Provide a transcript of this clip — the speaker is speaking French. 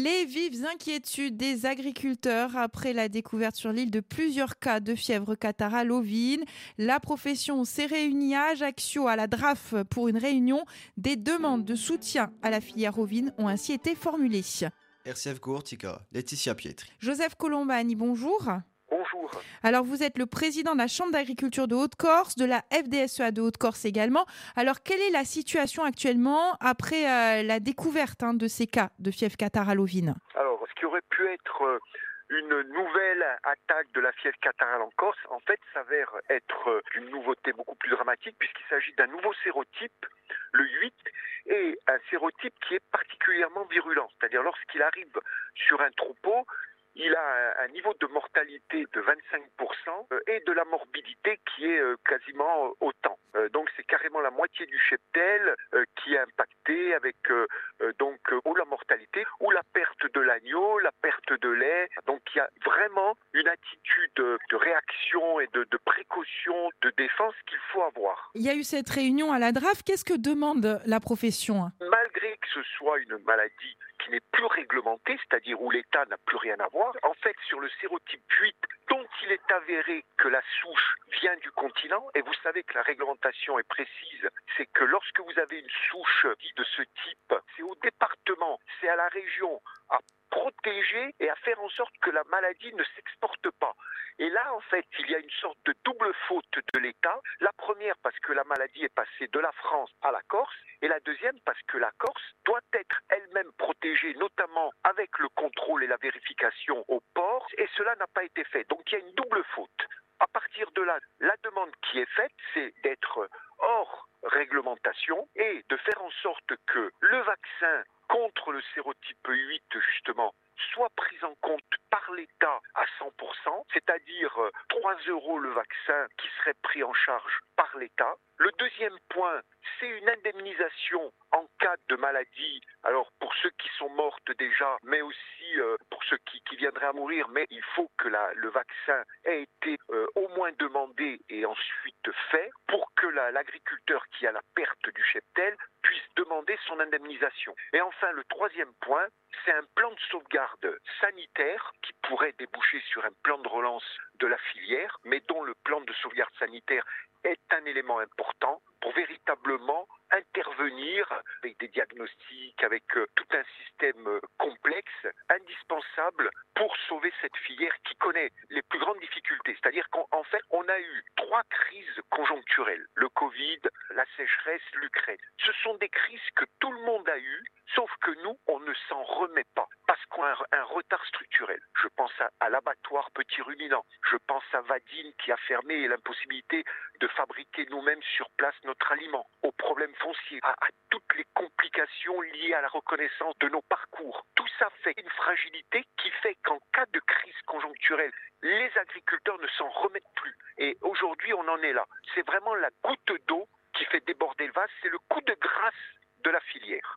Les vives inquiétudes des agriculteurs après la découverte sur l'île de plusieurs cas de fièvre catarrhale ovine. La profession s'est réunie à Ajaccio à la DRAF pour une réunion. Des demandes de soutien à la filière ovine ont ainsi été formulées. RCF Courtica, Laetitia Pietri. Joseph Colombani, bonjour. Bonjour. Alors, vous êtes le président de la Chambre d'agriculture de Haute-Corse, de la FDSEA de Haute-Corse également. Alors, quelle est la situation actuellement après euh, la découverte hein, de ces cas de fièvre catarrhale ovine Alors, ce qui aurait pu être euh, une nouvelle attaque de la fièvre catarrhale en Corse, en fait, s'avère être euh, une nouveauté beaucoup plus dramatique puisqu'il s'agit d'un nouveau sérotype, le 8, et un sérotype qui est particulièrement virulent. C'est-à-dire, lorsqu'il arrive sur un troupeau, il a un, niveau de mortalité de 25% euh, et de la morbidité qui est euh, quasiment euh, autant. Donc c'est carrément la moitié du cheptel qui est impacté avec donc ou la mortalité ou la perte de l'agneau, la perte de lait. Donc il y a vraiment une attitude de réaction et de, de précaution, de défense qu'il faut avoir. Il y a eu cette réunion à la DRAF. Qu'est-ce que demande la profession? Malgré que ce soit une maladie qui n'est plus réglementée, c'est-à-dire où l'État n'a plus rien à voir, en fait, sur le sérotype 8, dont il est avéré que la souche vient du continent, et vous savez que la réglementation est précise, c'est que lorsque vous avez une souche de ce type, c'est au département, c'est à la région à protéger et à faire en sorte que la maladie ne s'exporte pas. Et là, en fait, il y a une sorte de double faute de l'État. Première parce que la maladie est passée de la France à la Corse, et la deuxième parce que la Corse doit être elle-même protégée, notamment avec le contrôle et la vérification au port, et cela n'a pas été fait. Donc il y a une double faute. À partir de là, la demande qui est faite, c'est d'être hors réglementation et de faire en sorte que le vaccin contre le sérotype 8, justement, soit pris en compte par l'État à 100%, c'est-à-dire 3 euh, euros le vaccin qui serait pris en charge l'État. Le deuxième point, c'est une indemnisation en cas de maladie. Alors pour ceux qui sont mortes déjà, mais aussi euh, pour ceux qui, viendraient à mourir, mais il faut que le vaccin ait été euh, au moins demandé et ensuite fait pour que l'agriculteur qui a la perte du cheptel demander son indemnisation. Et enfin, le troisième point, c'est un plan de sauvegarde sanitaire qui pourrait déboucher sur un plan de relance de la filière, mais dont le plan de sauvegarde sanitaire est un élément important pour véritablement intervenir avec des diagnostics, avec euh, tout un système euh, complexe, indispensable pour sauver cette filière qui connaît les plus grandes difficultés. C'est-à-dire qu'en fait, on a eu trois crises conjoncturelles. Le Covid, la sécheresse, l'Ukraine. Ce sont des crises que tout le monde a eues, sauf que nous, on ne s'en remet pas parce qu'on a un retard structurel. L'abattoir Petit Ruminant. Je pense à Vadine qui a fermé et l'impossibilité de fabriquer nous-mêmes sur place notre aliment, aux problèmes fonciers, à toutes les complications liées à la reconnaissance de nos parcours. Tout ça fait une fragilité qui fait qu'en cas de crise conjoncturelle, les agriculteurs ne s'en remettent plus. Et aujourd'hui, on en est là. C'est vraiment la goutte d'eau qui fait déborder le vase, c'est le coup de grâce de la filière.